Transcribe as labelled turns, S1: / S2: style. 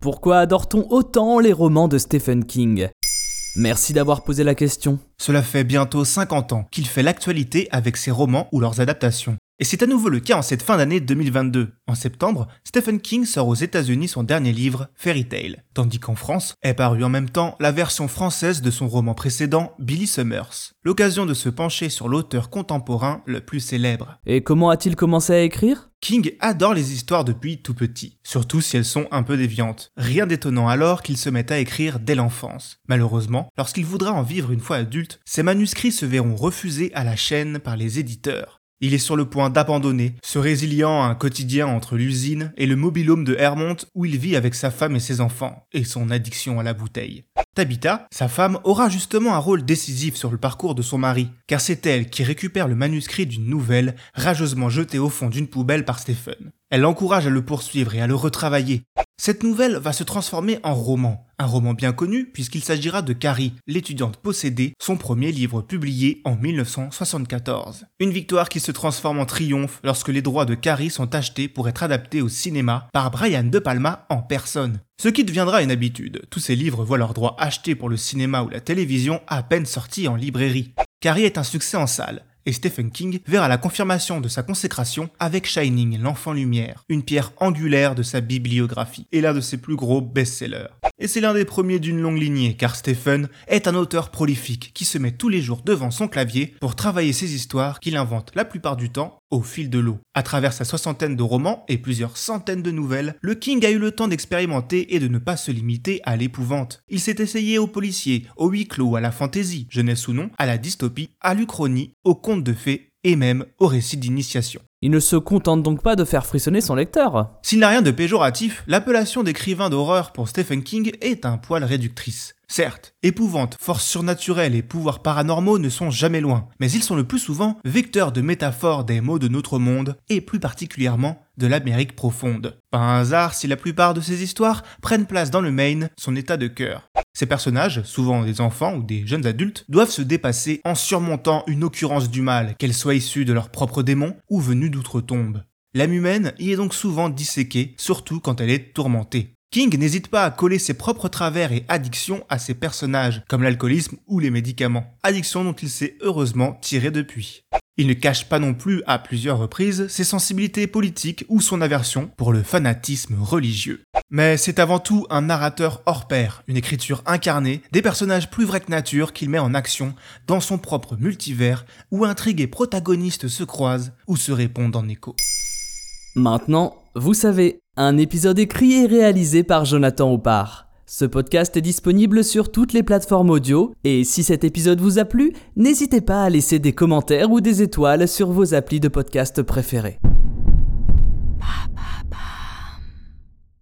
S1: Pourquoi adore-t-on autant les romans de Stephen King? Merci d'avoir posé la question.
S2: Cela fait bientôt 50 ans qu'il fait l'actualité avec ses romans ou leurs adaptations. Et c'est à nouveau le cas en cette fin d'année 2022. En septembre, Stephen King sort aux États-Unis son dernier livre, Fairy Tale, tandis qu'en France est parue en même temps la version française de son roman précédent, Billy Summers. L'occasion de se pencher sur l'auteur contemporain le plus célèbre.
S1: Et comment a-t-il commencé à écrire?
S2: King adore les histoires depuis tout petit, surtout si elles sont un peu déviantes. Rien d'étonnant alors qu'il se mette à écrire dès l'enfance. Malheureusement, lorsqu'il voudra en vivre une fois adulte, ses manuscrits se verront refusés à la chaîne par les éditeurs. Il est sur le point d'abandonner, se résiliant à un quotidien entre l'usine et le mobilhome de Hermont où il vit avec sa femme et ses enfants, et son addiction à la bouteille. Tabitha, sa femme, aura justement un rôle décisif sur le parcours de son mari, car c'est elle qui récupère le manuscrit d'une nouvelle, rageusement jetée au fond d'une poubelle par Stephen. Elle l'encourage à le poursuivre et à le retravailler. Cette nouvelle va se transformer en roman, un roman bien connu puisqu'il s'agira de Carrie, l'étudiante possédée, son premier livre publié en 1974. Une victoire qui se transforme en triomphe lorsque les droits de Carrie sont achetés pour être adaptés au cinéma par Brian De Palma en personne. Ce qui deviendra une habitude, tous ces livres voient leurs droits achetés pour le cinéma ou la télévision à peine sortis en librairie. Carrie est un succès en salle, et Stephen King verra la confirmation de sa consécration avec Shining, l'enfant lumière, une pierre angulaire de sa bibliographie et l'un de ses plus gros best-sellers. Et c'est l'un des premiers d'une longue lignée car Stephen est un auteur prolifique qui se met tous les jours devant son clavier pour travailler ses histoires qu'il invente la plupart du temps au fil de l'eau. À travers sa soixantaine de romans et plusieurs centaines de nouvelles, le King a eu le temps d'expérimenter et de ne pas se limiter à l'épouvante. Il s'est essayé au policier, au huis clos, à la fantaisie, jeunesse ou non, à la dystopie, à l'uchronie, au conte de fées et même au récit d'initiation.
S1: Il ne se contente donc pas de faire frissonner son lecteur.
S2: S'il n'a rien de péjoratif, l'appellation d'écrivain d'horreur pour Stephen King est un poil réductrice. Certes, épouvante, force surnaturelle et pouvoirs paranormaux ne sont jamais loin, mais ils sont le plus souvent vecteurs de métaphores des maux de notre monde, et plus particulièrement de l'Amérique profonde. Pas un hasard si la plupart de ces histoires prennent place dans le Maine, son état de cœur. Ces personnages, souvent des enfants ou des jeunes adultes, doivent se dépasser en surmontant une occurrence du mal, qu'elle soit issue de leurs propres démons ou venue d'outre-tombe. L'âme humaine y est donc souvent disséquée, surtout quand elle est tourmentée. King n'hésite pas à coller ses propres travers et addictions à ses personnages, comme l'alcoolisme ou les médicaments, addictions dont il s'est heureusement tiré depuis. Il ne cache pas non plus à plusieurs reprises ses sensibilités politiques ou son aversion pour le fanatisme religieux. Mais c'est avant tout un narrateur hors pair, une écriture incarnée, des personnages plus vrais que nature qu'il met en action dans son propre multivers où intrigues et protagonistes se croisent ou se répondent en écho.
S1: Maintenant, vous savez, un épisode écrit et réalisé par Jonathan Oppard. Ce podcast est disponible sur toutes les plateformes audio et si cet épisode vous a plu, n'hésitez pas à laisser des commentaires ou des étoiles sur vos applis de podcast préférés.